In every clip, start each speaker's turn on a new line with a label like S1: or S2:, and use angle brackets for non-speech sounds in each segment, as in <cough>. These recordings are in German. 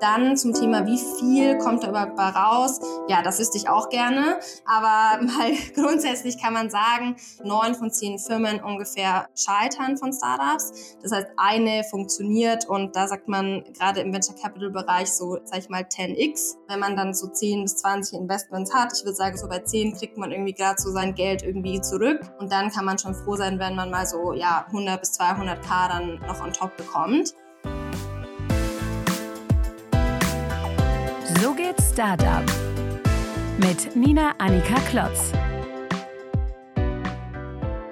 S1: Dann zum Thema, wie viel kommt da überhaupt raus? Ja, das wüsste ich auch gerne. Aber <laughs> mal grundsätzlich kann man sagen, neun von zehn Firmen ungefähr scheitern von Startups. Das heißt, eine funktioniert und da sagt man gerade im Venture Capital Bereich so, sag ich mal, 10x. Wenn man dann so 10 bis 20 Investments hat, ich würde sagen, so bei 10 kriegt man irgendwie gerade so sein Geld irgendwie zurück. Und dann kann man schon froh sein, wenn man mal so, ja, 100 bis 200 K dann noch on top bekommt.
S2: So geht Startup mit Nina Annika Klotz.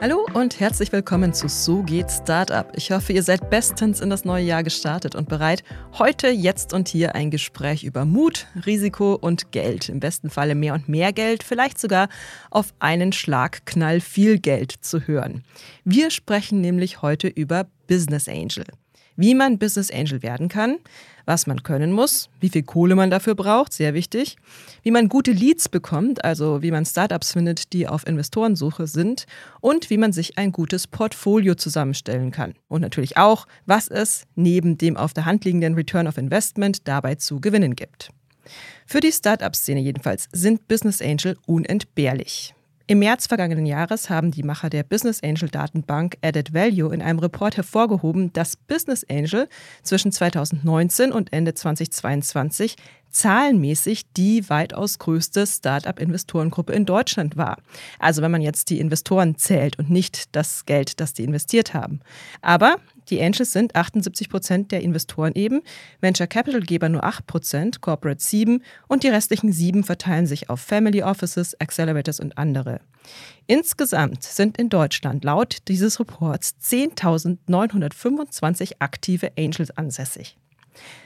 S3: Hallo und herzlich willkommen zu So geht Startup. Ich hoffe, ihr seid bestens in das neue Jahr gestartet und bereit, heute, jetzt und hier ein Gespräch über Mut, Risiko und Geld. Im besten Falle mehr und mehr Geld, vielleicht sogar auf einen Schlag knall viel Geld zu hören. Wir sprechen nämlich heute über Business Angel wie man Business Angel werden kann, was man können muss, wie viel Kohle man dafür braucht, sehr wichtig, wie man gute Leads bekommt, also wie man Startups findet, die auf Investorensuche sind und wie man sich ein gutes Portfolio zusammenstellen kann. Und natürlich auch, was es neben dem auf der Hand liegenden Return of Investment dabei zu gewinnen gibt. Für die Startup-Szene jedenfalls sind Business Angel unentbehrlich. Im März vergangenen Jahres haben die Macher der Business Angel Datenbank Added Value in einem Report hervorgehoben, dass Business Angel zwischen 2019 und Ende 2022 zahlenmäßig die weitaus größte Start-up-Investorengruppe in Deutschland war. Also wenn man jetzt die Investoren zählt und nicht das Geld, das die investiert haben. Aber die Angels sind 78 Prozent der Investoren eben, Venture Capital-Geber nur 8 Prozent, Corporate 7 und die restlichen 7 verteilen sich auf Family Offices, Accelerators und andere. Insgesamt sind in Deutschland laut dieses Reports 10.925 aktive Angels ansässig.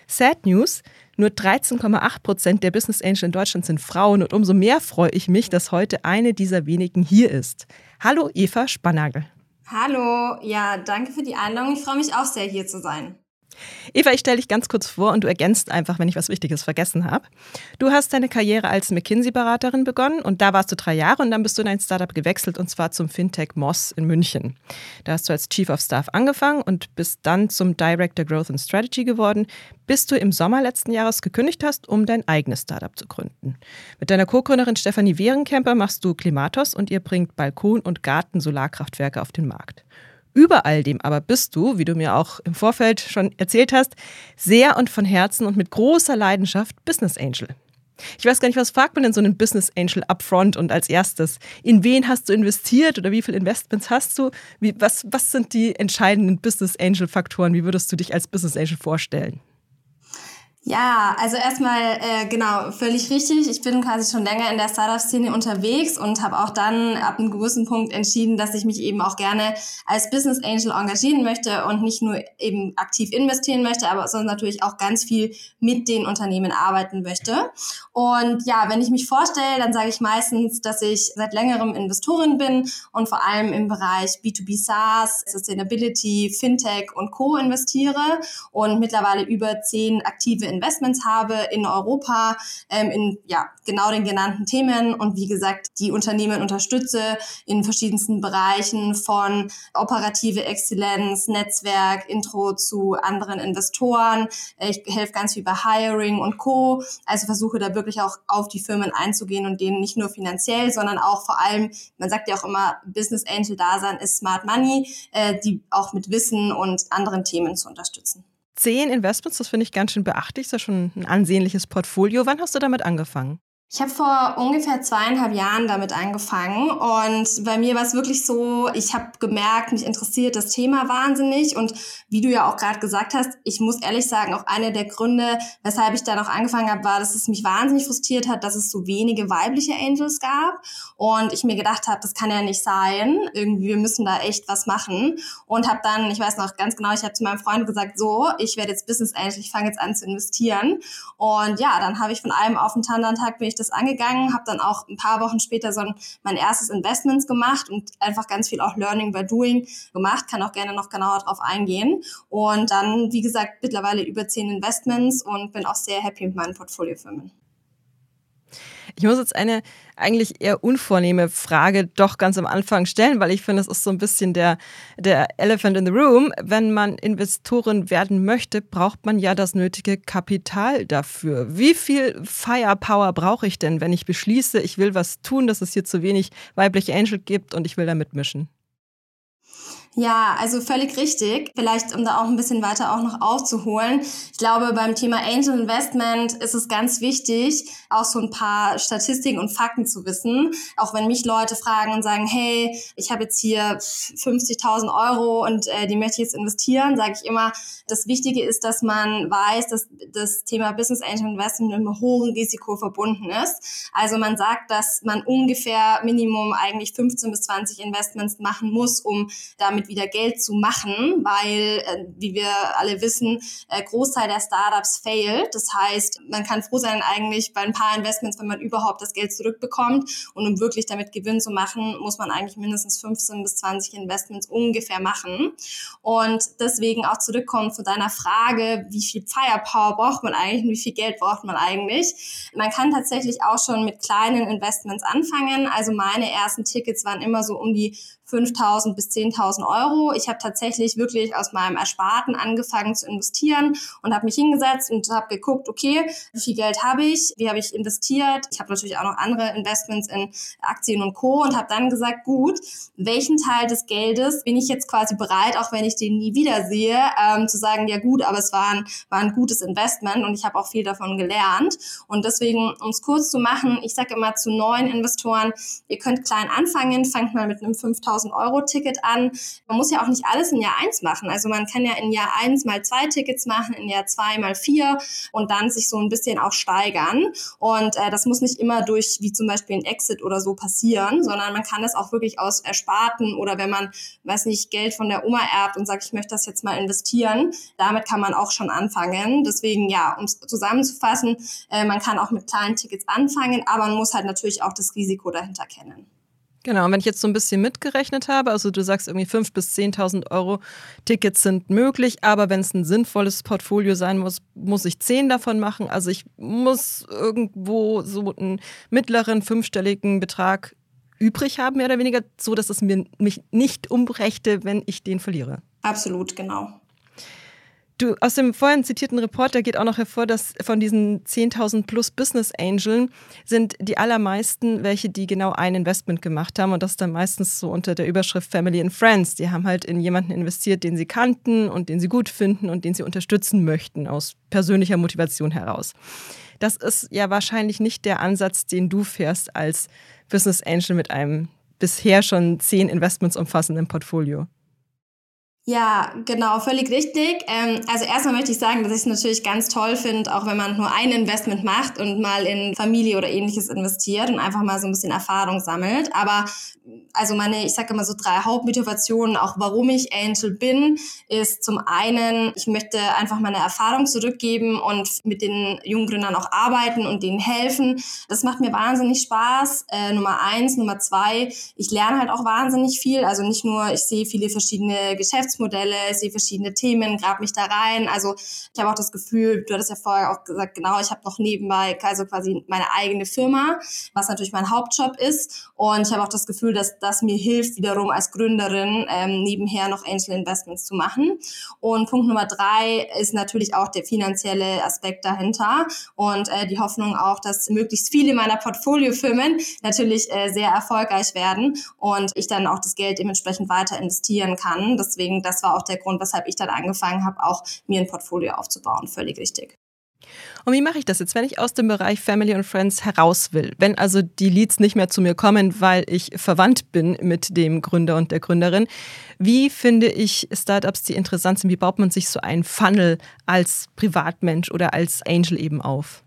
S3: Sad News, nur 13,8 Prozent der Business Angels in Deutschland sind Frauen und umso mehr freue ich mich, dass heute eine dieser wenigen hier ist. Hallo Eva Spannagel.
S1: Hallo, ja, danke für die Einladung. Ich freue mich auch sehr, hier zu sein.
S3: Eva, ich stelle dich ganz kurz vor und du ergänzt einfach, wenn ich was Wichtiges vergessen habe. Du hast deine Karriere als McKinsey-Beraterin begonnen und da warst du drei Jahre und dann bist du in ein Startup gewechselt und zwar zum Fintech Moss in München. Da hast du als Chief of Staff angefangen und bist dann zum Director Growth and Strategy geworden, bis du im Sommer letzten Jahres gekündigt hast, um dein eigenes Startup zu gründen. Mit deiner Co-Gründerin Stefanie Wehrenkemper machst du Klimatos und ihr bringt Balkon- und Garten-Solarkraftwerke auf den Markt. Über all dem aber bist du, wie du mir auch im Vorfeld schon erzählt hast, sehr und von Herzen und mit großer Leidenschaft Business Angel. Ich weiß gar nicht, was fragt man denn so einen Business Angel upfront und als erstes? In wen hast du investiert oder wie viele Investments hast du? Wie, was, was sind die entscheidenden Business Angel Faktoren? Wie würdest du dich als Business Angel vorstellen?
S1: Ja, also erstmal äh, genau, völlig richtig. Ich bin quasi schon länger in der Startup-Szene unterwegs und habe auch dann ab einem gewissen Punkt entschieden, dass ich mich eben auch gerne als Business Angel engagieren möchte und nicht nur eben aktiv investieren möchte, aber sondern natürlich auch ganz viel mit den Unternehmen arbeiten möchte. Und ja, wenn ich mich vorstelle, dann sage ich meistens, dass ich seit längerem Investorin bin und vor allem im Bereich B2B SaaS, Sustainability, Fintech und Co. investiere und mittlerweile über zehn aktive Investments habe in Europa, ähm, in ja, genau den genannten Themen und wie gesagt, die Unternehmen unterstütze in verschiedensten Bereichen von operative Exzellenz, Netzwerk, Intro zu anderen Investoren. Ich helfe ganz viel bei Hiring und Co. Also versuche da wirklich auch auf die Firmen einzugehen und denen nicht nur finanziell, sondern auch vor allem, man sagt ja auch immer, Business Angel Dasein ist Smart Money, äh, die auch mit Wissen und anderen Themen zu unterstützen.
S3: Zehn Investments, das finde ich ganz schön beachtlich, ist ja schon ein ansehnliches Portfolio. Wann hast du damit angefangen?
S1: Ich habe vor ungefähr zweieinhalb Jahren damit angefangen und bei mir war es wirklich so, ich habe gemerkt, mich interessiert das Thema wahnsinnig und wie du ja auch gerade gesagt hast, ich muss ehrlich sagen, auch einer der Gründe, weshalb ich da noch angefangen habe, war, dass es mich wahnsinnig frustriert hat, dass es so wenige weibliche Angels gab und ich mir gedacht habe, das kann ja nicht sein, irgendwie wir müssen da echt was machen und habe dann, ich weiß noch ganz genau, ich habe zu meinem Freund gesagt, so, ich werde jetzt Business Angel, ich fange jetzt an zu investieren und ja, dann habe ich von einem auf den anderen Tag bin ich das angegangen, habe dann auch ein paar Wochen später so ein, mein erstes Investments gemacht und einfach ganz viel auch Learning by Doing gemacht, kann auch gerne noch genauer drauf eingehen. Und dann, wie gesagt, mittlerweile über zehn Investments und bin auch sehr happy mit meinen Portfoliofirmen.
S3: Ich muss jetzt eine eigentlich eher unvornehme Frage doch ganz am Anfang stellen, weil ich finde, es ist so ein bisschen der, der Elephant in the Room. Wenn man Investorin werden möchte, braucht man ja das nötige Kapital dafür. Wie viel Firepower brauche ich denn, wenn ich beschließe, ich will was tun, dass es hier zu wenig weibliche Angel gibt und ich will da mitmischen?
S1: Ja, also völlig richtig. Vielleicht, um da auch ein bisschen weiter auch noch aufzuholen. Ich glaube, beim Thema Angel Investment ist es ganz wichtig, auch so ein paar Statistiken und Fakten zu wissen. Auch wenn mich Leute fragen und sagen, hey, ich habe jetzt hier 50.000 Euro und äh, die möchte ich jetzt investieren, sage ich immer, das Wichtige ist, dass man weiß, dass das Thema Business Angel Investment mit einem hohen Risiko verbunden ist. Also man sagt, dass man ungefähr Minimum eigentlich 15 bis 20 Investments machen muss, um damit damit wieder Geld zu machen, weil, äh, wie wir alle wissen, äh, Großteil der Startups failt. Das heißt, man kann froh sein eigentlich bei ein paar Investments, wenn man überhaupt das Geld zurückbekommt. Und um wirklich damit Gewinn zu machen, muss man eigentlich mindestens 15 bis 20 Investments ungefähr machen. Und deswegen auch zurückkommen zu deiner Frage, wie viel Firepower braucht man eigentlich und wie viel Geld braucht man eigentlich? Man kann tatsächlich auch schon mit kleinen Investments anfangen. Also meine ersten Tickets waren immer so um die 5.000 bis 10.000 Euro. Ich habe tatsächlich wirklich aus meinem Ersparten angefangen zu investieren und habe mich hingesetzt und habe geguckt, okay, wie viel Geld habe ich, wie habe ich investiert. Ich habe natürlich auch noch andere Investments in Aktien und Co. und habe dann gesagt, gut, welchen Teil des Geldes bin ich jetzt quasi bereit, auch wenn ich den nie wieder sehe, ähm, zu sagen, ja gut, aber es war ein, war ein gutes Investment und ich habe auch viel davon gelernt. Und deswegen, um es kurz zu machen, ich sage immer zu neuen Investoren, ihr könnt klein anfangen, fangt mal mit einem 5000 1000-Euro-Ticket an. Man muss ja auch nicht alles in Jahr eins machen. Also man kann ja in Jahr eins mal zwei Tickets machen, in Jahr zwei mal vier und dann sich so ein bisschen auch steigern. Und äh, das muss nicht immer durch, wie zum Beispiel ein Exit oder so passieren, sondern man kann das auch wirklich aus Ersparten oder wenn man, weiß nicht, Geld von der Oma erbt und sagt, ich möchte das jetzt mal investieren, damit kann man auch schon anfangen. Deswegen, ja, um es zusammenzufassen, äh, man kann auch mit kleinen Tickets anfangen, aber man muss halt natürlich auch das Risiko dahinter kennen.
S3: Genau, und wenn ich jetzt so ein bisschen mitgerechnet habe, also du sagst irgendwie 5.000 bis 10.000 Euro Tickets sind möglich, aber wenn es ein sinnvolles Portfolio sein muss, muss ich 10 davon machen. Also ich muss irgendwo so einen mittleren fünfstelligen Betrag übrig haben, mehr oder weniger, so dass es mir mich nicht umbrächte, wenn ich den verliere.
S1: Absolut, genau.
S3: Du, aus dem vorhin zitierten Report, da geht auch noch hervor, dass von diesen 10.000 plus Business Angeln sind die allermeisten welche, die genau ein Investment gemacht haben und das dann meistens so unter der Überschrift Family and Friends. Die haben halt in jemanden investiert, den sie kannten und den sie gut finden und den sie unterstützen möchten aus persönlicher Motivation heraus. Das ist ja wahrscheinlich nicht der Ansatz, den du fährst als Business Angel mit einem bisher schon zehn Investments umfassenden Portfolio.
S1: Ja, genau, völlig richtig. Ähm, also erstmal möchte ich sagen, dass ich es natürlich ganz toll finde, auch wenn man nur ein Investment macht und mal in Familie oder ähnliches investiert und einfach mal so ein bisschen Erfahrung sammelt. Aber also meine, ich sage immer so drei Hauptmotivationen, auch warum ich Angel bin, ist zum einen, ich möchte einfach meine Erfahrung zurückgeben und mit den jungen Gründern auch arbeiten und denen helfen. Das macht mir wahnsinnig Spaß. Äh, Nummer eins, Nummer zwei, ich lerne halt auch wahnsinnig viel. Also nicht nur, ich sehe viele verschiedene Geschäfts Geschäftsmodelle, sehe verschiedene Themen, grab mich da rein. Also ich habe auch das Gefühl, du hattest ja vorher auch gesagt, genau, ich habe noch nebenbei also quasi meine eigene Firma, was natürlich mein Hauptjob ist. Und ich habe auch das Gefühl, dass das mir hilft, wiederum als Gründerin ähm, nebenher noch Angel Investments zu machen. Und Punkt Nummer drei ist natürlich auch der finanzielle Aspekt dahinter und äh, die Hoffnung auch, dass möglichst viele meiner Portfoliofirmen natürlich äh, sehr erfolgreich werden und ich dann auch das Geld dementsprechend weiter investieren kann. Deswegen das war auch der Grund, weshalb ich dann angefangen habe, auch mir ein Portfolio aufzubauen. Völlig richtig.
S3: Und wie mache ich das jetzt, wenn ich aus dem Bereich Family und Friends heraus will? Wenn also die Leads nicht mehr zu mir kommen, weil ich verwandt bin mit dem Gründer und der Gründerin. Wie finde ich Startups, die interessant sind? Wie baut man sich so einen Funnel als Privatmensch oder als Angel eben auf?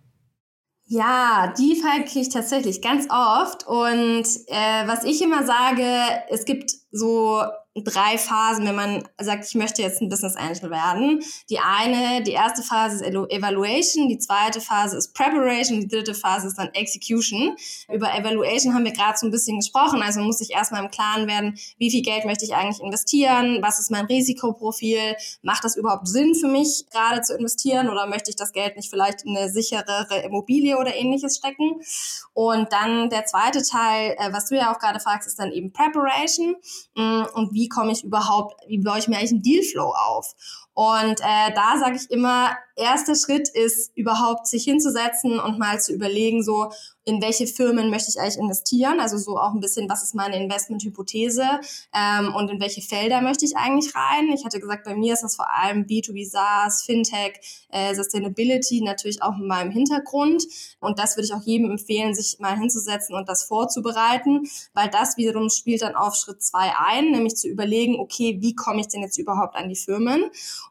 S1: Ja, die Frage kriege ich tatsächlich ganz oft. Und äh, was ich immer sage, es gibt so drei Phasen, wenn man sagt, ich möchte jetzt ein Business Angel werden. Die eine, die erste Phase ist Evaluation, die zweite Phase ist Preparation, die dritte Phase ist dann Execution. Über Evaluation haben wir gerade so ein bisschen gesprochen, also muss ich erstmal im Klaren werden, wie viel Geld möchte ich eigentlich investieren, was ist mein Risikoprofil, macht das überhaupt Sinn für mich gerade zu investieren oder möchte ich das Geld nicht vielleicht in eine sicherere Immobilie oder ähnliches stecken? Und dann der zweite Teil, äh, was du ja auch gerade fragst, ist dann eben Preparation mm, und wie komme ich überhaupt, wie baue ich mir eigentlich einen Dealflow auf? Und äh, da sage ich immer, erster Schritt ist überhaupt sich hinzusetzen und mal zu überlegen, so in welche Firmen möchte ich eigentlich investieren, also so auch ein bisschen, was ist meine Investmenthypothese? Ähm, und in welche Felder möchte ich eigentlich rein. Ich hatte gesagt, bei mir ist das vor allem B2B SaaS, Fintech, äh, Sustainability natürlich auch in meinem Hintergrund. Und das würde ich auch jedem empfehlen, sich mal hinzusetzen und das vorzubereiten, weil das wiederum spielt dann auf Schritt zwei ein, nämlich zu überlegen, okay, wie komme ich denn jetzt überhaupt an die Firmen?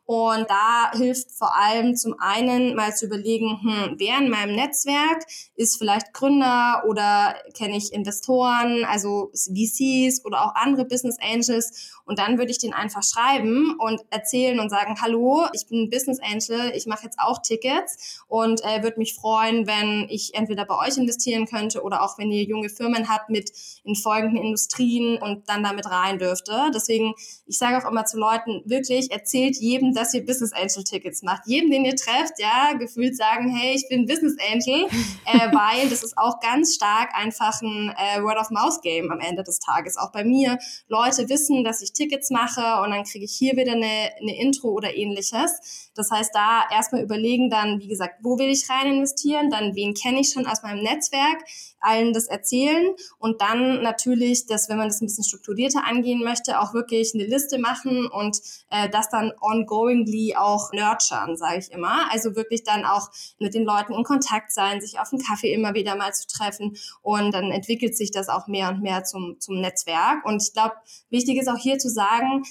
S1: Und da hilft vor allem zum einen mal zu überlegen, hm, wer in meinem Netzwerk ist vielleicht Gründer oder kenne ich Investoren, also VCs oder auch andere Business Angels. Und dann würde ich den einfach schreiben und erzählen und sagen, hallo, ich bin Business Angel, ich mache jetzt auch Tickets und äh, würde mich freuen, wenn ich entweder bei euch investieren könnte oder auch wenn ihr junge Firmen habt mit in folgenden Industrien und dann damit rein dürfte. Deswegen, ich sage auch immer zu Leuten, wirklich erzählt jedem dass ihr Business Angel Tickets macht. Jedem, den ihr trefft, ja, gefühlt sagen, hey, ich bin Business Angel, äh, weil das ist auch ganz stark einfach ein äh, Word-of-Mouth-Game am Ende des Tages. Auch bei mir. Leute wissen, dass ich Tickets mache und dann kriege ich hier wieder eine, eine Intro oder ähnliches. Das heißt, da erstmal überlegen dann, wie gesagt, wo will ich rein investieren, dann wen kenne ich schon aus meinem Netzwerk, allen das erzählen und dann natürlich, dass wenn man das ein bisschen strukturierter angehen möchte, auch wirklich eine Liste machen und äh, das dann ongoingly auch nurturen, sage ich immer. Also wirklich dann auch mit den Leuten in Kontakt sein, sich auf dem Kaffee immer wieder mal zu treffen und dann entwickelt sich das auch mehr und mehr zum, zum Netzwerk. Und ich glaube, wichtig ist auch hier zu sagen,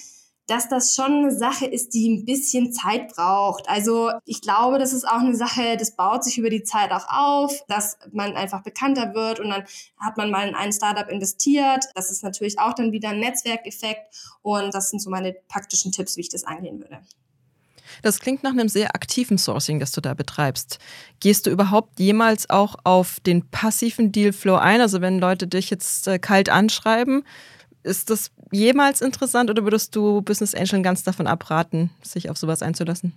S1: dass das schon eine Sache ist, die ein bisschen Zeit braucht. Also ich glaube, das ist auch eine Sache, das baut sich über die Zeit auch auf, dass man einfach bekannter wird und dann hat man mal in ein Startup investiert. Das ist natürlich auch dann wieder ein Netzwerkeffekt und das sind so meine praktischen Tipps, wie ich das angehen würde.
S3: Das klingt nach einem sehr aktiven Sourcing, das du da betreibst. Gehst du überhaupt jemals auch auf den passiven Dealflow ein? Also wenn Leute dich jetzt äh, kalt anschreiben, ist das jemals interessant oder würdest du Business Angel ganz davon abraten, sich auf sowas einzulassen?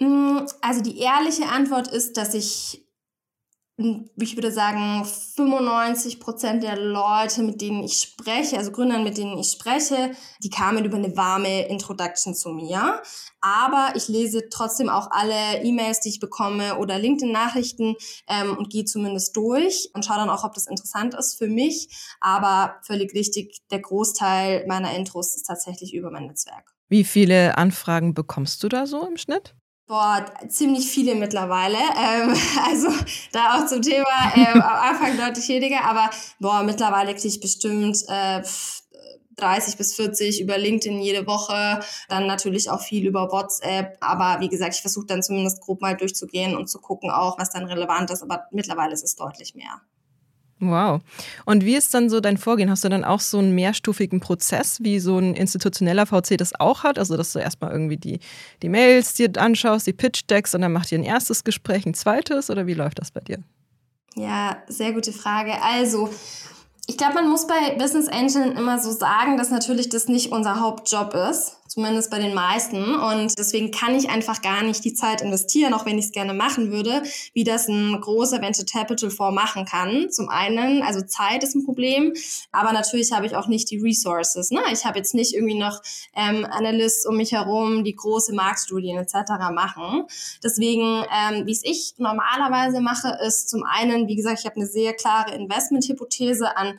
S1: Mm, also die ehrliche Antwort ist, dass ich ich würde sagen, 95 Prozent der Leute, mit denen ich spreche, also Gründern, mit denen ich spreche, die kamen über eine warme Introduction zu mir. Aber ich lese trotzdem auch alle E-Mails, die ich bekomme oder LinkedIn-Nachrichten ähm, und gehe zumindest durch und schaue dann auch, ob das interessant ist für mich. Aber völlig richtig, der Großteil meiner Intros ist tatsächlich über mein Netzwerk.
S3: Wie viele Anfragen bekommst du da so im Schnitt?
S1: Boah, ziemlich viele mittlerweile. Ähm, <laughs> also da auch zum Thema ähm, <laughs> am Anfang deutlich weniger, aber boah, mittlerweile kriege ich bestimmt äh, 30 bis 40 über LinkedIn jede Woche, dann natürlich auch viel über WhatsApp. Aber wie gesagt, ich versuche dann zumindest grob mal durchzugehen und zu gucken auch, was dann relevant ist. Aber mittlerweile ist es deutlich mehr.
S3: Wow. Und wie ist dann so dein Vorgehen? Hast du dann auch so einen mehrstufigen Prozess, wie so ein institutioneller VC das auch hat? Also, dass du erstmal irgendwie die, die Mails dir anschaust, die Pitch-Decks und dann macht ihr ein erstes Gespräch, ein zweites oder wie läuft das bei dir?
S1: Ja, sehr gute Frage. Also, ich glaube, man muss bei Business Angel immer so sagen, dass natürlich das nicht unser Hauptjob ist zumindest bei den meisten. Und deswegen kann ich einfach gar nicht die Zeit investieren, auch wenn ich es gerne machen würde, wie das ein großer Venture Capital Fonds machen kann. Zum einen, also Zeit ist ein Problem, aber natürlich habe ich auch nicht die Resources. Ne? Ich habe jetzt nicht irgendwie noch ähm, Analysts um mich herum, die große Marktstudien etc. machen. Deswegen, ähm, wie es ich normalerweise mache, ist zum einen, wie gesagt, ich habe eine sehr klare Investmenthypothese an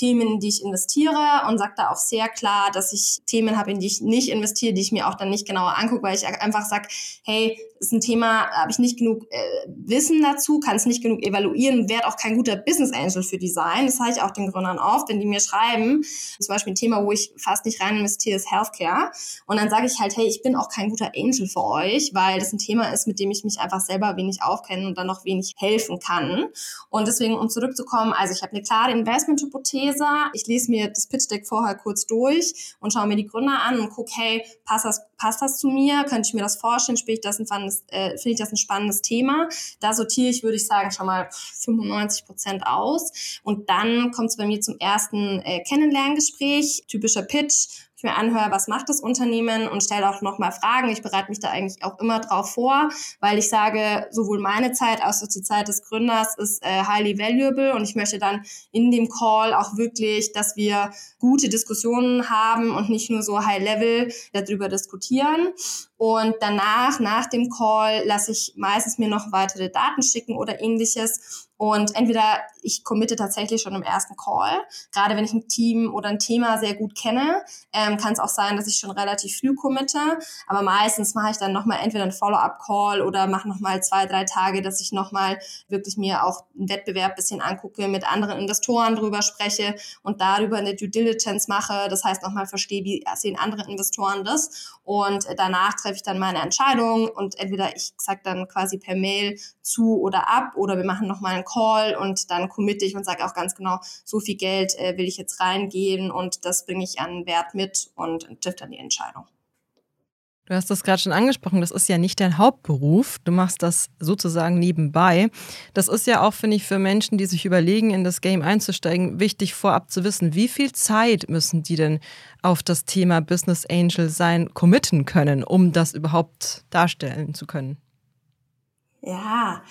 S1: Themen, in die ich investiere und sage da auch sehr klar, dass ich Themen habe, in die ich nicht investiere die ich mir auch dann nicht genauer angucke, weil ich einfach sage, hey, ist ein Thema, habe ich nicht genug äh, Wissen dazu, kann es nicht genug evaluieren, werde auch kein guter Business Angel für Design. Das sage ich auch den Gründern oft, wenn die mir schreiben, zum Beispiel ein Thema, wo ich fast nicht rein investiere, ist Healthcare. Und dann sage ich halt, hey, ich bin auch kein guter Angel für euch, weil das ein Thema ist, mit dem ich mich einfach selber wenig aufkenne und dann noch wenig helfen kann. Und deswegen, um zurückzukommen, also ich habe eine klare investment Investmenthypothese. Ich lese mir das Pitch Deck vorher kurz durch und schaue mir die Gründer an und gucke, hey, passt das, passt das zu mir? Könnte ich mir das vorstellen? Spiele ich das ein spannendes, äh, finde ich das ein spannendes Thema? Da sortiere ich, würde ich sagen, schon mal 95 Prozent aus. Und dann kommt es bei mir zum ersten äh, Kennenlerngespräch, typischer Pitch ich mir anhöre, was macht das Unternehmen und stelle auch nochmal Fragen. Ich bereite mich da eigentlich auch immer drauf vor, weil ich sage, sowohl meine Zeit als auch die Zeit des Gründers ist äh, highly valuable und ich möchte dann in dem Call auch wirklich, dass wir gute Diskussionen haben und nicht nur so high level darüber diskutieren. Und danach, nach dem Call, lasse ich meistens mir noch weitere Daten schicken oder ähnliches. Und entweder ich committe tatsächlich schon im ersten Call, gerade wenn ich ein Team oder ein Thema sehr gut kenne, ähm, kann es auch sein, dass ich schon relativ früh committe. Aber meistens mache ich dann nochmal entweder einen Follow-up-Call oder mache nochmal zwei, drei Tage, dass ich nochmal wirklich mir auch einen Wettbewerb bisschen angucke, mit anderen Investoren drüber spreche und darüber eine Due Diligence mache. Das heißt, nochmal verstehe, wie sehen andere Investoren das. Und danach treffe ich dann meine Entscheidung und entweder ich sage dann quasi per Mail zu oder ab oder wir machen nochmal einen Call und dann committe ich und sage auch ganz genau, so viel Geld äh, will ich jetzt reingehen und das bringe ich an Wert mit und trifft dann die Entscheidung.
S3: Du hast das gerade schon angesprochen, das ist ja nicht dein Hauptberuf. Du machst das sozusagen nebenbei. Das ist ja auch, finde ich, für Menschen, die sich überlegen, in das Game einzusteigen, wichtig vorab zu wissen, wie viel Zeit müssen die denn auf das Thema Business Angel sein committen können, um das überhaupt darstellen zu können?
S1: Ja,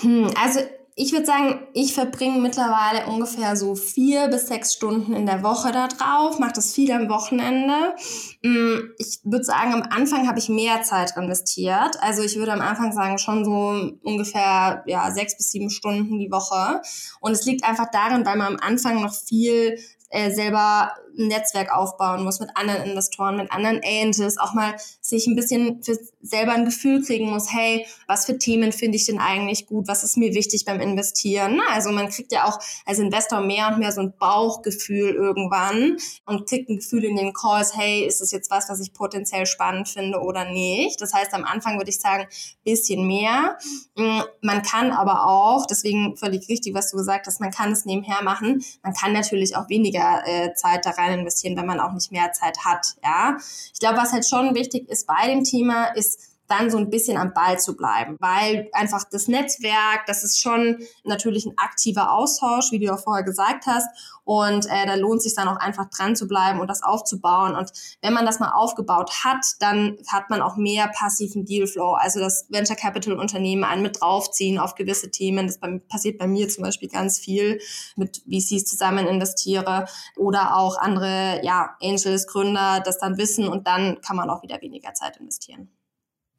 S1: hm, also ich würde sagen, ich verbringe mittlerweile ungefähr so vier bis sechs Stunden in der Woche da drauf, mache das viel am Wochenende. Hm, ich würde sagen, am Anfang habe ich mehr Zeit investiert. Also ich würde am Anfang sagen, schon so ungefähr ja, sechs bis sieben Stunden die Woche. Und es liegt einfach darin, weil man am Anfang noch viel äh, selber ein Netzwerk aufbauen muss mit anderen Investoren, mit anderen Angels, auch mal sich ein bisschen für selber ein Gefühl kriegen muss, hey, was für Themen finde ich denn eigentlich gut, was ist mir wichtig beim Investieren? Also man kriegt ja auch als Investor mehr und mehr so ein Bauchgefühl irgendwann und kriegt ein Gefühl in den Calls, hey, ist das jetzt was, was ich potenziell spannend finde oder nicht? Das heißt, am Anfang würde ich sagen, bisschen mehr. Mm, man kann aber auch, deswegen völlig richtig, was du gesagt hast, man kann es nebenher machen. Man kann natürlich auch weniger äh, Zeit da rein rein investieren, wenn man auch nicht mehr Zeit hat. Ja, ich glaube, was halt schon wichtig ist bei dem Thema, ist dann so ein bisschen am Ball zu bleiben, weil einfach das Netzwerk, das ist schon natürlich ein aktiver Austausch, wie du auch vorher gesagt hast, und äh, da lohnt sich dann auch einfach dran zu bleiben und das aufzubauen. Und wenn man das mal aufgebaut hat, dann hat man auch mehr passiven Dealflow, also das Venture Capital Unternehmen einen mit draufziehen auf gewisse Themen. Das passiert bei mir zum Beispiel ganz viel mit VCs zusammen investiere oder auch andere ja Angels Gründer das dann wissen und dann kann man auch wieder weniger Zeit investieren.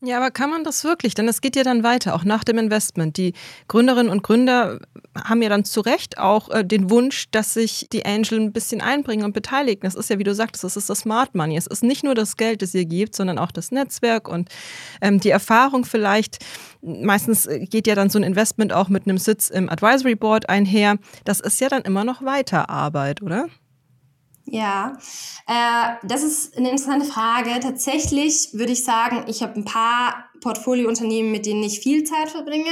S3: Ja, aber kann man das wirklich? Denn es geht ja dann weiter, auch nach dem Investment. Die Gründerinnen und Gründer haben ja dann zu Recht auch äh, den Wunsch, dass sich die Angel ein bisschen einbringen und beteiligen. Das ist ja, wie du sagtest, das ist das Smart Money. Es ist nicht nur das Geld, das ihr gebt, sondern auch das Netzwerk und ähm, die Erfahrung vielleicht. Meistens äh, geht ja dann so ein Investment auch mit einem Sitz im Advisory Board einher. Das ist ja dann immer noch Weiterarbeit, oder?
S1: Ja, äh, das ist eine interessante Frage. Tatsächlich würde ich sagen, ich habe ein paar Portfoliounternehmen, mit denen ich viel Zeit verbringe.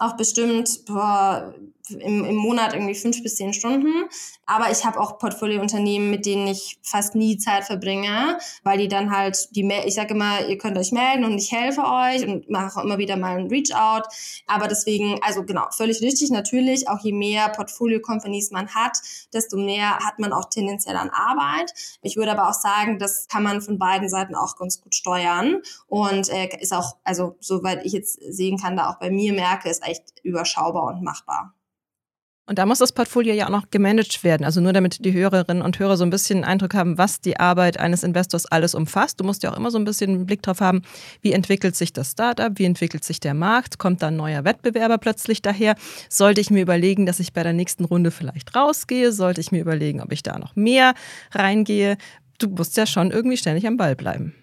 S1: Auch bestimmt boah, im, im Monat irgendwie fünf bis zehn Stunden. Aber ich habe auch Portfoliounternehmen, mit denen ich fast nie Zeit verbringe, weil die dann halt, die ich sage immer, ihr könnt euch melden und ich helfe euch und mache immer wieder mal einen Reach-out. Aber deswegen, also genau, völlig richtig, natürlich, auch je mehr Portfolio-Companies man hat, desto mehr hat man auch tendenziell an Arbeit. Ich würde aber auch sagen, das kann man von beiden Seiten auch ganz gut steuern und äh, ist auch, also soweit ich jetzt sehen kann, da auch bei mir merke, ist echt überschaubar und machbar.
S3: Und da muss das Portfolio ja auch noch gemanagt werden. Also nur damit die Hörerinnen und Hörer so ein bisschen einen Eindruck haben, was die Arbeit eines Investors alles umfasst. Du musst ja auch immer so ein bisschen einen Blick drauf haben, wie entwickelt sich das Startup, wie entwickelt sich der Markt, kommt da ein neuer Wettbewerber plötzlich daher? Sollte ich mir überlegen, dass ich bei der nächsten Runde vielleicht rausgehe? Sollte ich mir überlegen, ob ich da noch mehr reingehe? Du musst ja schon irgendwie ständig am Ball bleiben.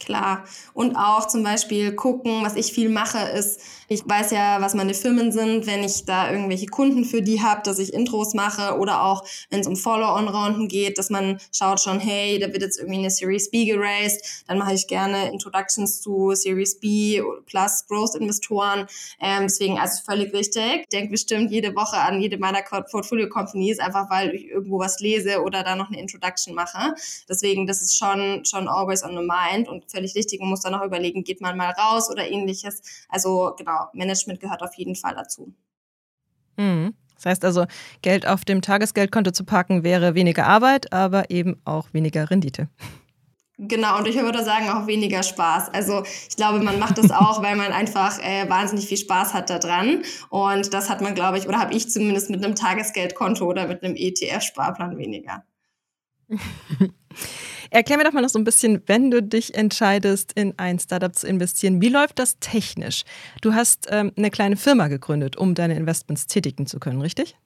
S1: Klar. Und auch zum Beispiel gucken, was ich viel mache, ist, ich weiß ja, was meine Firmen sind, wenn ich da irgendwelche Kunden für die habe, dass ich Intros mache oder auch, wenn es um Follow-on-Runden geht, dass man schaut schon, hey, da wird jetzt irgendwie eine Series B geraced, dann mache ich gerne Introductions zu Series B plus Growth-Investoren. Ähm, deswegen also völlig richtig. Ich denke bestimmt jede Woche an jede meiner Portfolio-Companies, einfach weil ich irgendwo was lese oder da noch eine Introduction mache. Deswegen, das ist schon, schon always on the mind und völlig richtig. Man muss dann auch überlegen, geht man mal raus oder ähnliches. Also genau, Management gehört auf jeden Fall dazu.
S3: Mhm. Das heißt also, Geld auf dem Tagesgeldkonto zu parken wäre weniger Arbeit, aber eben auch weniger Rendite.
S1: Genau, und ich würde sagen, auch weniger Spaß. Also ich glaube, man macht das auch, weil man einfach äh, wahnsinnig viel Spaß hat daran. Und das hat man, glaube ich, oder habe ich zumindest mit einem Tagesgeldkonto oder mit einem ETF-Sparplan weniger. <laughs>
S3: Erklär mir doch mal noch so ein bisschen, wenn du dich entscheidest, in ein Startup zu investieren, wie läuft das technisch? Du hast ähm, eine kleine Firma gegründet, um deine Investments tätigen zu können, richtig?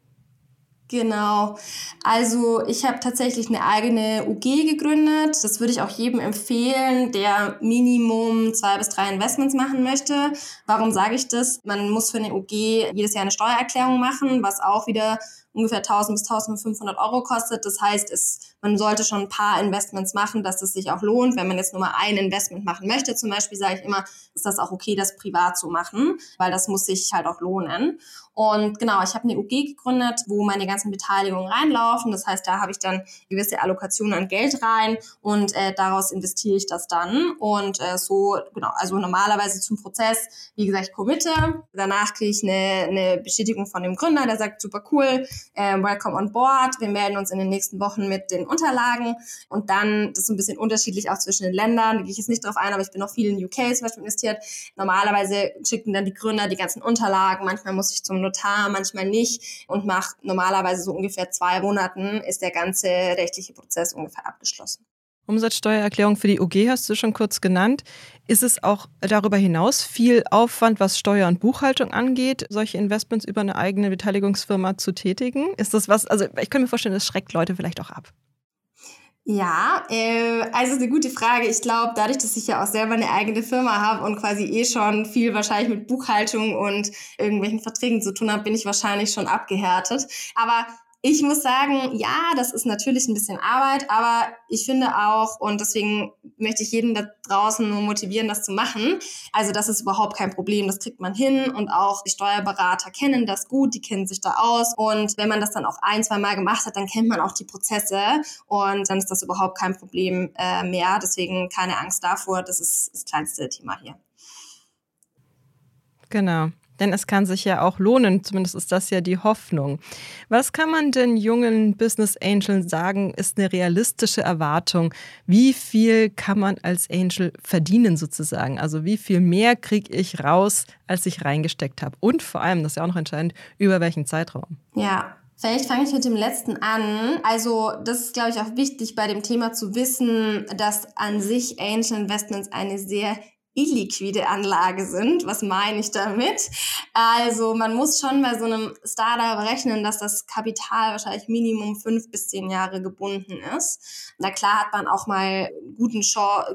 S1: Genau. Also ich habe tatsächlich eine eigene UG gegründet. Das würde ich auch jedem empfehlen, der Minimum zwei bis drei Investments machen möchte. Warum sage ich das? Man muss für eine UG jedes Jahr eine Steuererklärung machen, was auch wieder ungefähr 1000 bis 1500 Euro kostet. Das heißt, es, man sollte schon ein paar Investments machen, dass es sich auch lohnt. Wenn man jetzt nur mal ein Investment machen möchte, zum Beispiel, sage ich immer, ist das auch okay, das privat zu machen, weil das muss sich halt auch lohnen. Und genau, ich habe eine UG gegründet, wo meine ganzen Beteiligungen reinlaufen. Das heißt, da habe ich dann gewisse Allokationen an Geld rein und äh, daraus investiere ich das dann. Und äh, so, genau, also normalerweise zum Prozess, wie gesagt, committe. Danach kriege ich eine, eine Bestätigung von dem Gründer, der sagt, super cool, äh, welcome on board. Wir melden uns in den nächsten Wochen mit den Unterlagen. Und dann, das ist ein bisschen unterschiedlich auch zwischen den Ländern. Da gehe ich jetzt nicht drauf ein, aber ich bin auch viel in UK zum Beispiel investiert. Normalerweise schicken dann die Gründer die ganzen Unterlagen. Manchmal muss ich zum Notar, manchmal nicht. Und nach normalerweise so ungefähr zwei Monaten ist der ganze rechtliche Prozess ungefähr abgeschlossen.
S3: Umsatzsteuererklärung für die UG hast du schon kurz genannt. Ist es auch darüber hinaus viel Aufwand, was Steuer und Buchhaltung angeht, solche Investments über eine eigene Beteiligungsfirma zu tätigen? Ist das was, also ich kann mir vorstellen, das schreckt Leute vielleicht auch ab.
S1: Ja, äh, also ist eine gute Frage. Ich glaube, dadurch, dass ich ja auch selber eine eigene Firma habe und quasi eh schon viel wahrscheinlich mit Buchhaltung und irgendwelchen Verträgen zu tun habe, bin ich wahrscheinlich schon abgehärtet. Aber ich muss sagen, ja, das ist natürlich ein bisschen Arbeit, aber ich finde auch, und deswegen möchte ich jeden da draußen nur motivieren, das zu machen. Also das ist überhaupt kein Problem, das kriegt man hin und auch die Steuerberater kennen das gut, die kennen sich da aus. Und wenn man das dann auch ein, zwei Mal gemacht hat, dann kennt man auch die Prozesse und dann ist das überhaupt kein Problem äh, mehr. Deswegen keine Angst davor, das ist das kleinste Thema hier.
S3: Genau. Denn es kann sich ja auch lohnen, zumindest ist das ja die Hoffnung. Was kann man denn jungen Business Angels sagen, ist eine realistische Erwartung? Wie viel kann man als Angel verdienen sozusagen? Also wie viel mehr kriege ich raus, als ich reingesteckt habe? Und vor allem, das ist ja auch noch entscheidend, über welchen Zeitraum?
S1: Ja, Vielleicht fange ich mit dem letzten an. Also, das ist, glaube ich, auch wichtig bei dem Thema zu wissen, dass an sich Angel Investments eine sehr illiquide Anlage sind. Was meine ich damit? Also man muss schon bei so einem Startup rechnen, dass das Kapital wahrscheinlich Minimum fünf bis zehn Jahre gebunden ist. Na klar hat man auch mal guten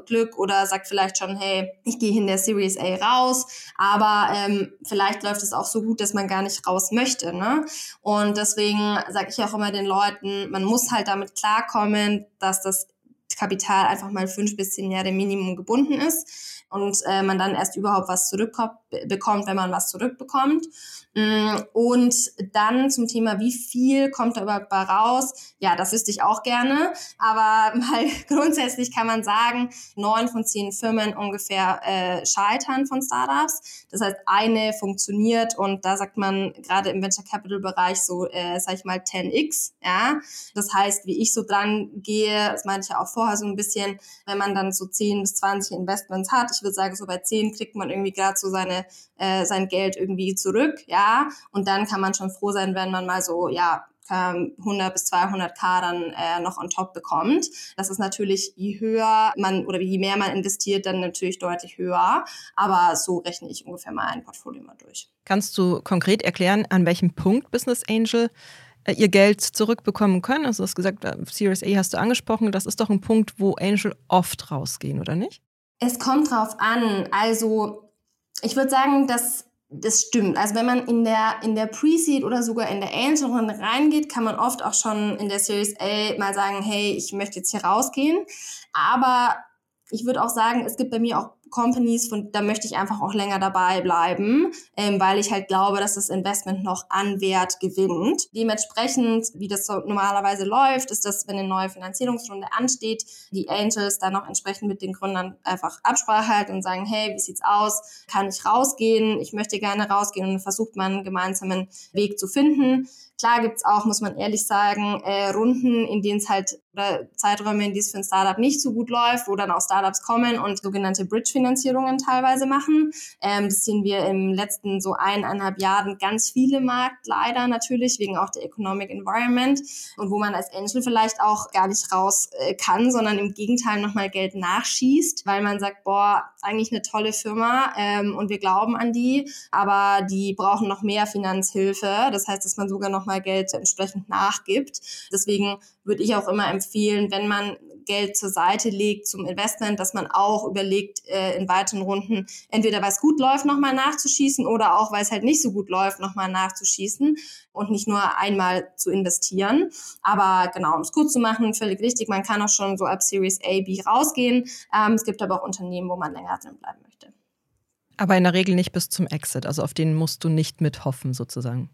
S1: Glück oder sagt vielleicht schon, hey, ich gehe in der Series A raus, aber ähm, vielleicht läuft es auch so gut, dass man gar nicht raus möchte. Ne? Und deswegen sage ich auch immer den Leuten, man muss halt damit klarkommen, dass das Kapital einfach mal fünf bis zehn Jahre Minimum gebunden ist und äh, man dann erst überhaupt was zurückbekommt, wenn man was zurückbekommt. Mm, und dann zum Thema, wie viel kommt da überhaupt bei raus? Ja, das wüsste ich auch gerne. Aber <laughs> mal grundsätzlich kann man sagen, neun von zehn Firmen ungefähr äh, scheitern von Startups. Das heißt, eine funktioniert und da sagt man gerade im Venture Capital Bereich so, äh, sag ich mal, 10x. Ja, das heißt, wie ich so dran gehe, das meinte ich ja auch vorher so ein bisschen, wenn man dann so 10 bis 20 Investments hat. Ich würde sagen, so bei 10 kriegt man irgendwie gerade so seine, äh, sein Geld irgendwie zurück. Ja. Und dann kann man schon froh sein, wenn man mal so, ja, 100 bis 200 K dann äh, noch on top bekommt. Das ist natürlich, je höher man oder je mehr man investiert, dann natürlich deutlich höher. Aber so rechne ich ungefähr mal ein Portfolio mal durch.
S3: Kannst du konkret erklären, an welchem Punkt Business Angel äh, ihr Geld zurückbekommen können? Also du hast gesagt, äh, Series A hast du angesprochen. Das ist doch ein Punkt, wo Angel oft rausgehen, oder nicht?
S1: Es kommt drauf an. Also ich würde sagen, dass das stimmt. Also wenn man in der, in der Pre-Seed oder sogar in der Angel-Runde reingeht, kann man oft auch schon in der Series A mal sagen, hey, ich möchte jetzt hier rausgehen. Aber ich würde auch sagen, es gibt bei mir auch Companies, von, da möchte ich einfach auch länger dabei bleiben, ähm, weil ich halt glaube, dass das Investment noch an Wert gewinnt. Dementsprechend, wie das so normalerweise läuft, ist dass, wenn eine neue Finanzierungsrunde ansteht, die Angels dann auch entsprechend mit den Gründern einfach Absprache halten und sagen, hey, wie sieht's aus? Kann ich rausgehen? Ich möchte gerne rausgehen und versucht man einen gemeinsamen Weg zu finden. Klar gibt's auch, muss man ehrlich sagen, äh, Runden, in denen es halt oder Zeiträume, in denen es für ein Startup nicht so gut läuft, wo dann auch Startups kommen und sogenannte Bridge-Finanzierungen teilweise machen. Ähm, das sehen wir im letzten so eineinhalb Jahren ganz viele Markt, leider natürlich, wegen auch der Economic Environment und wo man als Angel vielleicht auch gar nicht raus äh, kann, sondern im Gegenteil nochmal Geld nachschießt, weil man sagt, boah, eigentlich eine tolle Firma ähm, und wir glauben an die, aber die brauchen noch mehr Finanzhilfe. Das heißt, dass man sogar noch mal Geld entsprechend nachgibt. Deswegen würde ich auch immer empfehlen, wenn man Geld zur Seite legt zum Investment, dass man auch überlegt, äh, in weiteren Runden entweder weil es gut läuft, nochmal nachzuschießen oder auch weil es halt nicht so gut läuft, nochmal nachzuschießen und nicht nur einmal zu investieren. Aber genau, um es kurz zu machen, völlig richtig, man kann auch schon so ab Series A, B rausgehen. Ähm, es gibt aber auch Unternehmen, wo man länger drin bleiben möchte.
S3: Aber in der Regel nicht bis zum Exit, also auf den musst du nicht mithoffen sozusagen.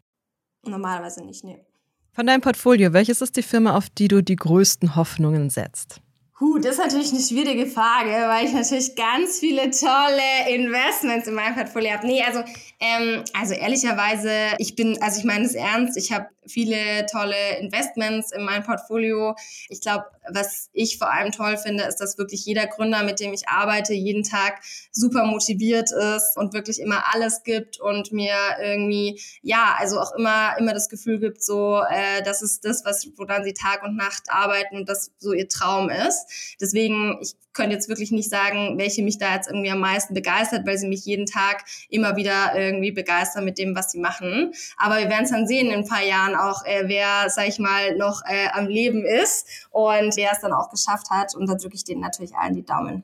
S1: Normalerweise nicht, nee.
S3: Von deinem Portfolio, welches ist die Firma, auf die du die größten Hoffnungen setzt?
S1: Huh, das ist natürlich eine schwierige Frage, weil ich natürlich ganz viele tolle Investments in meinem Portfolio habe. Nee, also, ähm, also ehrlicherweise, ich bin, also ich meine es ernst, ich habe viele tolle Investments in meinem Portfolio. Ich glaube, was ich vor allem toll finde, ist, dass wirklich jeder Gründer, mit dem ich arbeite, jeden Tag super motiviert ist und wirklich immer alles gibt und mir irgendwie, ja, also auch immer, immer das Gefühl gibt, so, äh, das ist das, was, woran sie Tag und Nacht arbeiten und das so ihr Traum ist. Deswegen, ich könnte jetzt wirklich nicht sagen, welche mich da jetzt irgendwie am meisten begeistert, weil sie mich jeden Tag immer wieder irgendwie begeistern mit dem, was sie machen. Aber wir werden es dann sehen in ein paar Jahren auch, äh, wer, sag ich mal, noch äh, am Leben ist und wer es dann auch geschafft hat. Und da drücke ich denen natürlich allen die Daumen.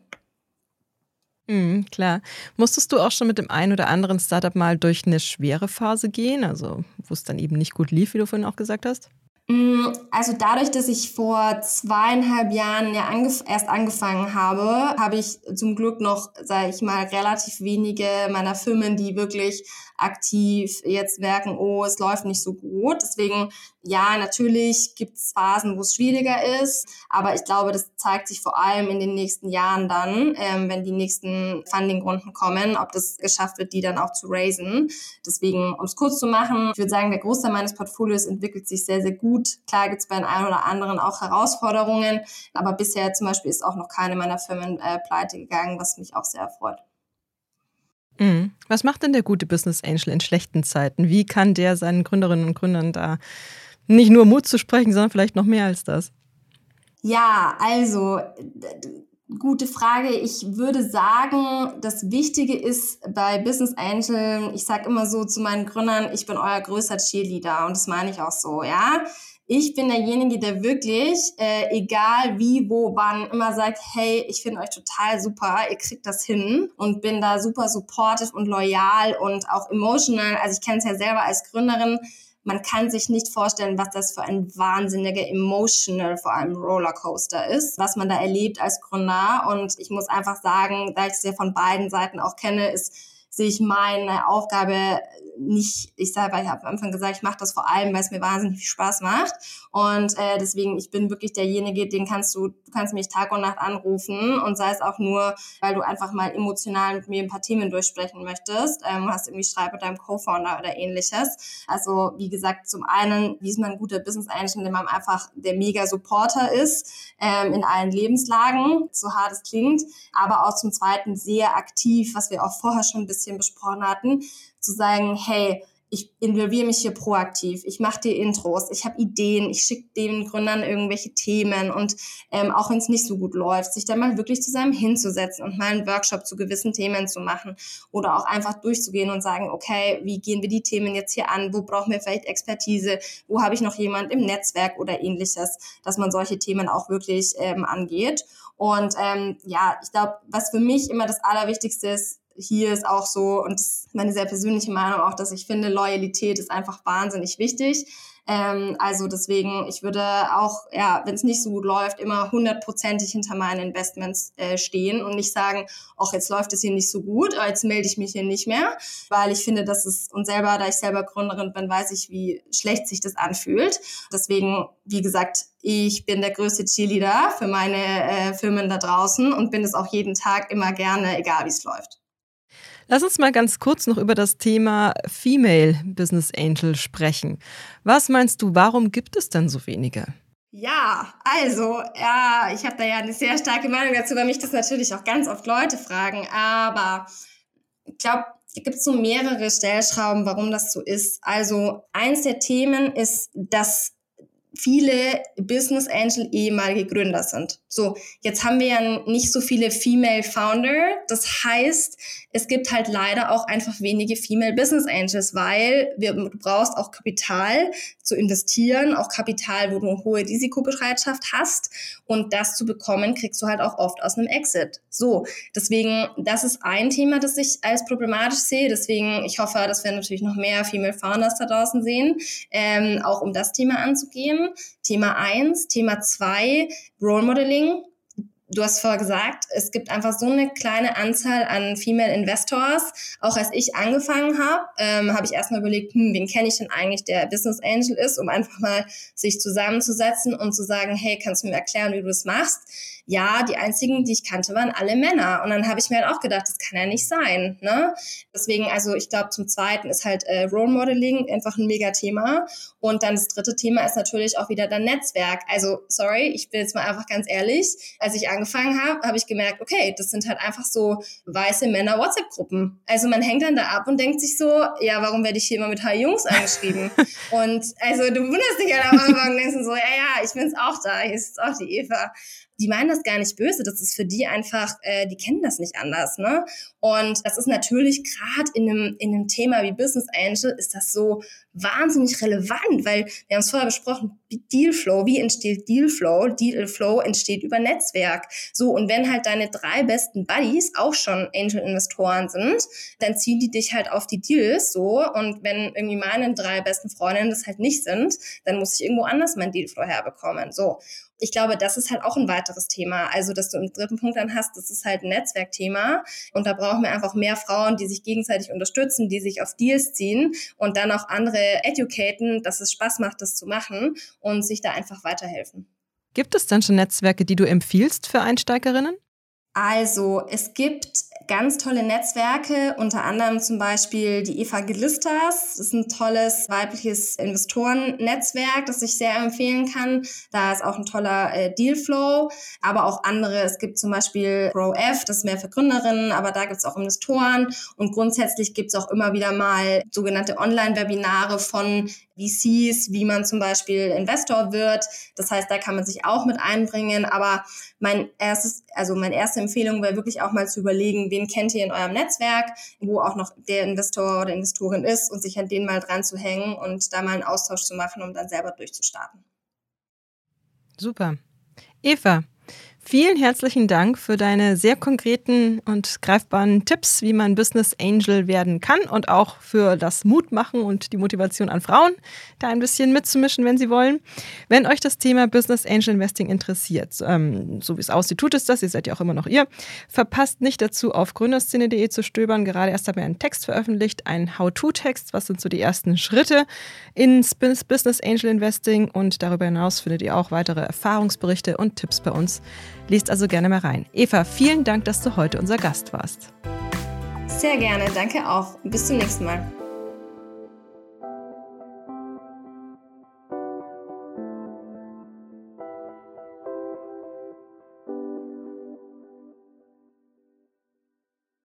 S3: Mhm, klar. Musstest du auch schon mit dem einen oder anderen Startup mal durch eine schwere Phase gehen, also wo es dann eben nicht gut lief, wie du vorhin auch gesagt hast?
S1: Mm, also dadurch, dass ich vor zweieinhalb Jahren ja angef erst angefangen habe, habe ich zum Glück noch, sage ich mal, relativ wenige meiner Firmen, die wirklich aktiv jetzt merken, oh, es läuft nicht so gut. Deswegen, ja, natürlich gibt es Phasen, wo es schwieriger ist, aber ich glaube, das zeigt sich vor allem in den nächsten Jahren dann, ähm, wenn die nächsten Funding-Runden kommen, ob das geschafft wird, die dann auch zu raisen. Deswegen, um es kurz zu machen, ich würde sagen, der Großteil meines Portfolios entwickelt sich sehr, sehr gut. Klar gibt es bei den einen oder anderen auch Herausforderungen, aber bisher zum Beispiel ist auch noch keine meiner Firmen äh, pleite gegangen, was mich auch sehr erfreut.
S3: Mhm. Was macht denn der gute Business Angel in schlechten Zeiten? Wie kann der seinen Gründerinnen und Gründern da nicht nur Mut zu sprechen, sondern vielleicht noch mehr als das?
S1: Ja, also gute Frage. Ich würde sagen, das Wichtige ist bei Business Angel, ich sage immer so zu meinen Gründern, ich bin euer größter Cheerleader und das meine ich auch so, ja. Ich bin derjenige, der wirklich, äh, egal wie, wo, wann, immer sagt, hey, ich finde euch total super, ihr kriegt das hin und bin da super supportive und loyal und auch emotional. Also ich kenne es ja selber als Gründerin. Man kann sich nicht vorstellen, was das für ein wahnsinniger emotional, vor allem Rollercoaster ist, was man da erlebt als Gründer. Und ich muss einfach sagen, da ich es ja von beiden Seiten auch kenne, ist sehe ich meine Aufgabe nicht, ich selber, ich habe am Anfang gesagt, ich mache das vor allem, weil es mir wahnsinnig viel Spaß macht. Und äh, deswegen, ich bin wirklich derjenige, den kannst du, du kannst mich Tag und Nacht anrufen und sei es auch nur, weil du einfach mal emotional mit mir ein paar Themen durchsprechen möchtest, ähm, hast irgendwie Streit mit deinem Co-Founder oder ähnliches. Also wie gesagt, zum einen, wie ist man ein guter Business Angel, indem man einfach der mega Supporter ist ähm, in allen Lebenslagen, so hart es klingt, aber auch zum zweiten sehr aktiv, was wir auch vorher schon ein bisschen besprochen hatten, zu sagen, hey, ich involviere mich hier proaktiv, ich mache dir Intros, ich habe Ideen, ich schicke den Gründern irgendwelche Themen und ähm, auch wenn es nicht so gut läuft, sich dann mal wirklich zusammen hinzusetzen und mal einen Workshop zu gewissen Themen zu machen oder auch einfach durchzugehen und sagen, okay, wie gehen wir die Themen jetzt hier an, wo brauchen wir vielleicht Expertise, wo habe ich noch jemand im Netzwerk oder ähnliches, dass man solche Themen auch wirklich ähm, angeht. Und ähm, ja, ich glaube, was für mich immer das Allerwichtigste ist, hier ist auch so, und meine sehr persönliche Meinung auch, dass ich finde, Loyalität ist einfach wahnsinnig wichtig. Ähm, also deswegen, ich würde auch, ja, wenn es nicht so gut läuft, immer hundertprozentig hinter meinen Investments äh, stehen und nicht sagen, ach, jetzt läuft es hier nicht so gut, jetzt melde ich mich hier nicht mehr, weil ich finde, dass es, und selber, da ich selber Gründerin bin, weiß ich, wie schlecht sich das anfühlt. Deswegen, wie gesagt, ich bin der größte Cheerleader für meine äh, Firmen da draußen und bin es auch jeden Tag immer gerne, egal wie es läuft.
S3: Lass uns mal ganz kurz noch über das Thema Female Business Angel sprechen. Was meinst du, warum gibt es denn so wenige?
S1: Ja, also, ja, ich habe da ja eine sehr starke Meinung dazu, weil mich das natürlich auch ganz oft Leute fragen. Aber ich glaube, es gibt so mehrere Stellschrauben, warum das so ist. Also, eins der Themen ist, dass viele Business Angel ehemalige Gründer sind. So, jetzt haben wir ja nicht so viele Female Founder. Das heißt, es gibt halt leider auch einfach wenige Female Business Angels, weil wir, du brauchst auch Kapital zu investieren, auch Kapital, wo du eine hohe Risikobereitschaft hast. Und das zu bekommen, kriegst du halt auch oft aus einem Exit. So, deswegen, das ist ein Thema, das ich als problematisch sehe. Deswegen, ich hoffe, dass wir natürlich noch mehr Female Founders da draußen sehen, ähm, auch um das Thema anzugehen. Thema eins. Thema zwei, Role Modeling du hast vorher gesagt, es gibt einfach so eine kleine Anzahl an Female Investors. Auch als ich angefangen habe, ähm, habe ich erstmal überlegt, hm, wen kenne ich denn eigentlich, der Business Angel ist, um einfach mal sich zusammenzusetzen und zu sagen, hey, kannst du mir erklären, wie du das machst? Ja, die einzigen, die ich kannte, waren alle Männer. Und dann habe ich mir halt auch gedacht, das kann ja nicht sein. Ne? Deswegen, also ich glaube, zum Zweiten ist halt äh, Role Modeling einfach ein Mega-Thema. Und dann das dritte Thema ist natürlich auch wieder dein Netzwerk. Also, sorry, ich bin jetzt mal einfach ganz ehrlich. Als ich angefangen habe, habe ich gemerkt, okay, das sind halt einfach so weiße Männer-WhatsApp-Gruppen. Also man hängt dann da ab und denkt sich so, ja, warum werde ich hier immer mit drei Jungs angeschrieben? <laughs> und also du wunderst dich halt am Anfang und denkst so, ja, ja, ich bin's auch da, hier ist auch die Eva die meinen das gar nicht böse. Das ist für die einfach, äh, die kennen das nicht anders. Ne? Und das ist natürlich gerade in einem, in einem Thema wie Business Angel ist das so wahnsinnig relevant, weil wir haben es vorher besprochen, Dealflow, wie entsteht Dealflow? Dealflow entsteht über Netzwerk. So, und wenn halt deine drei besten Buddies auch schon Angel-Investoren sind, dann ziehen die dich halt auf die Deals so. Und wenn irgendwie meine drei besten Freundinnen das halt nicht sind, dann muss ich irgendwo anders mein Dealflow herbekommen. So ich glaube, das ist halt auch ein weiteres Thema. Also, dass du im dritten Punkt dann hast, das ist halt ein Netzwerkthema. Und da brauchen wir einfach mehr Frauen, die sich gegenseitig unterstützen, die sich auf Deals ziehen und dann auch andere educaten, dass es Spaß macht, das zu machen und sich da einfach weiterhelfen.
S3: Gibt es dann schon Netzwerke, die du empfiehlst für Einsteigerinnen?
S1: Also, es gibt ganz tolle Netzwerke, unter anderem zum Beispiel die Eva Gelistas. Das ist ein tolles weibliches Investorennetzwerk, das ich sehr empfehlen kann. Da ist auch ein toller äh, Dealflow, aber auch andere. Es gibt zum Beispiel ProF, das ist mehr für Gründerinnen, aber da gibt es auch Investoren. Und grundsätzlich gibt es auch immer wieder mal sogenannte Online-Webinare von VCs, wie man zum Beispiel Investor wird. Das heißt, da kann man sich auch mit einbringen. Aber mein erstes, also meine erste Empfehlung wäre wirklich auch mal zu überlegen, wen kennt ihr in eurem Netzwerk, wo auch noch der Investor oder Investorin ist und sich an den mal dran zu hängen und da mal einen Austausch zu machen, um dann selber durchzustarten.
S3: Super. Eva, Vielen herzlichen Dank für deine sehr konkreten und greifbaren Tipps, wie man Business Angel werden kann und auch für das Mutmachen und die Motivation an Frauen, da ein bisschen mitzumischen, wenn sie wollen. Wenn euch das Thema Business Angel Investing interessiert, ähm, so wie es aussieht, tut es das, ihr seid ja auch immer noch ihr, verpasst nicht dazu, auf gründerszene.de zu stöbern. Gerade erst habe ich einen Text veröffentlicht, einen How-To-Text, was sind so die ersten Schritte ins Business Angel Investing und darüber hinaus findet ihr auch weitere Erfahrungsberichte und Tipps bei uns Liest also gerne mal rein. Eva, vielen Dank, dass du heute unser Gast warst.
S1: Sehr gerne, danke auch. Bis zum nächsten Mal.